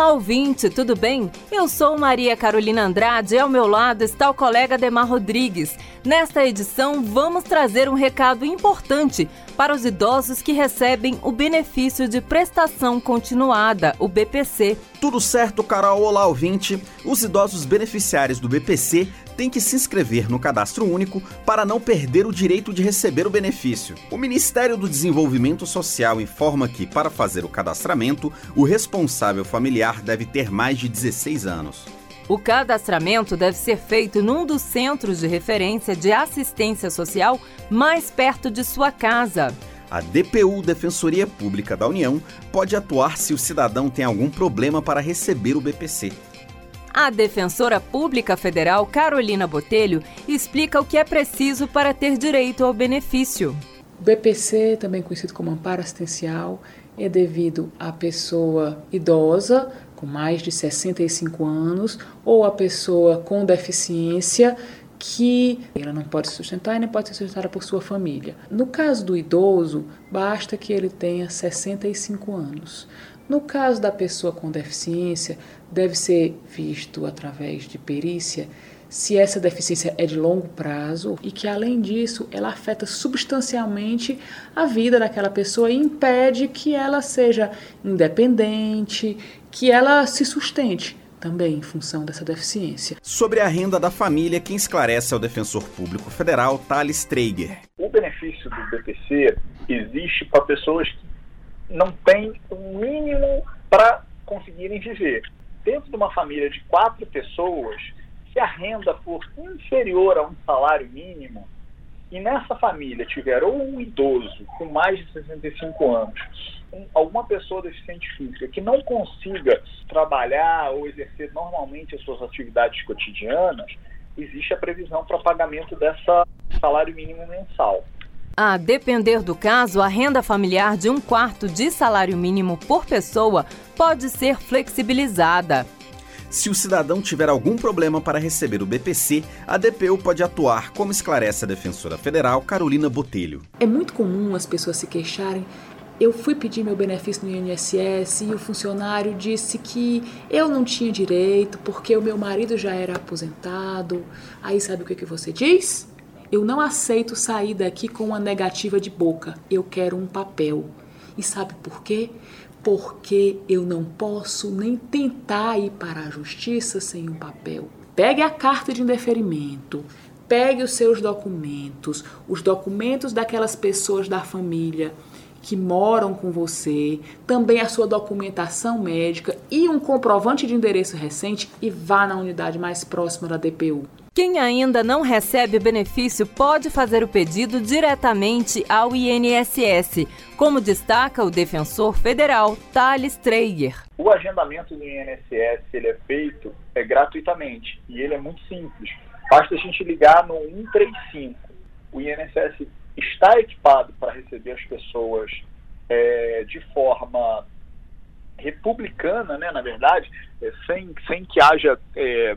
Olá, ouvinte, tudo bem? Eu sou Maria Carolina Andrade e ao meu lado está o colega Demar Rodrigues. Nesta edição, vamos trazer um recado importante para os idosos que recebem o benefício de prestação continuada, o BPC. Tudo certo, Carol? Olá, ouvinte. Os idosos beneficiários do BPC têm que se inscrever no cadastro único para não perder o direito de receber o benefício. O Ministério do Desenvolvimento Social informa que, para fazer o cadastramento, o responsável familiar deve ter mais de 16 anos. O cadastramento deve ser feito num dos centros de referência de assistência social mais perto de sua casa. A DPU, Defensoria Pública da União, pode atuar se o cidadão tem algum problema para receber o BPC. A defensora pública federal Carolina Botelho explica o que é preciso para ter direito ao benefício. O BPC, também conhecido como amparo assistencial, é devido à pessoa idosa com mais de 65 anos ou a pessoa com deficiência que ela não pode se sustentar e nem pode ser sustentada por sua família. No caso do idoso, basta que ele tenha 65 anos. No caso da pessoa com deficiência, deve ser visto através de perícia se essa deficiência é de longo prazo e que, além disso, ela afeta substancialmente a vida daquela pessoa e impede que ela seja independente, que ela se sustente também em função dessa deficiência. Sobre a renda da família, quem esclarece é o defensor público federal, Thales Traeger. O benefício do BPC existe para pessoas que não têm o um mínimo para conseguirem viver. Dentro de uma família de quatro pessoas, se a renda for inferior a um salário mínimo, e nessa família tiver ou um idoso com mais de 65 anos, um, alguma pessoa deficiente física que não consiga trabalhar ou exercer normalmente as suas atividades cotidianas, existe a previsão para pagamento dessa salário mínimo mensal. A depender do caso, a renda familiar de um quarto de salário mínimo por pessoa pode ser flexibilizada. Se o cidadão tiver algum problema para receber o BPC, a DPU pode atuar, como esclarece a defensora federal Carolina Botelho. É muito comum as pessoas se queixarem. Eu fui pedir meu benefício no INSS e o funcionário disse que eu não tinha direito porque o meu marido já era aposentado. Aí sabe o que, que você diz? Eu não aceito sair daqui com uma negativa de boca. Eu quero um papel. E sabe por quê? Porque eu não posso nem tentar ir para a justiça sem um papel. Pegue a carta de indeferimento, pegue os seus documentos, os documentos daquelas pessoas da família que moram com você, também a sua documentação médica e um comprovante de endereço recente e vá na unidade mais próxima da DPU. Quem ainda não recebe o benefício pode fazer o pedido diretamente ao INSS, como destaca o defensor federal Thales Traeger. O agendamento do INSS ele é feito é, gratuitamente e ele é muito simples. Basta a gente ligar no 135. O INSS está equipado para receber as pessoas é, de forma republicana, né, na verdade, é, sem, sem que haja é,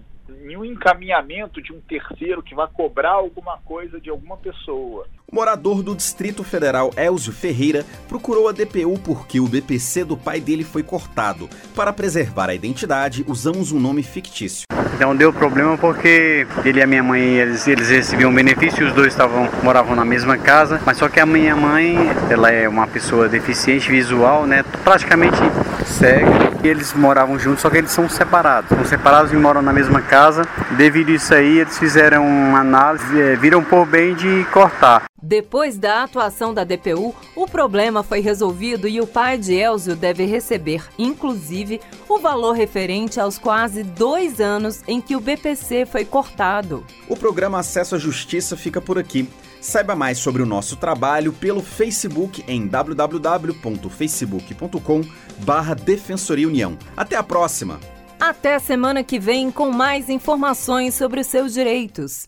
encaminhamento de um terceiro que vai cobrar alguma coisa de alguma pessoa. O morador do Distrito Federal Elzio Ferreira procurou a DPU porque o BPC do pai dele foi cortado. Para preservar a identidade, usamos um nome fictício. Então deu problema porque ele e a minha mãe eles, eles recebiam benefício, os dois estavam moravam na mesma casa, mas só que a minha mãe, ela é uma pessoa deficiente visual, né, praticamente cega. Eles moravam juntos, só que eles são separados. São separados e moram na mesma casa. Devido a isso aí, eles fizeram uma análise, é, viram por bem de cortar. Depois da atuação da DPU, o problema foi resolvido e o pai de Elzio deve receber, inclusive, o valor referente aos quase dois anos em que o BPC foi cortado. O programa Acesso à Justiça fica por aqui. Saiba mais sobre o nosso trabalho pelo Facebook em www.facebook.com barra Defensoria União. Até a próxima! Até a semana que vem com mais informações sobre os seus direitos.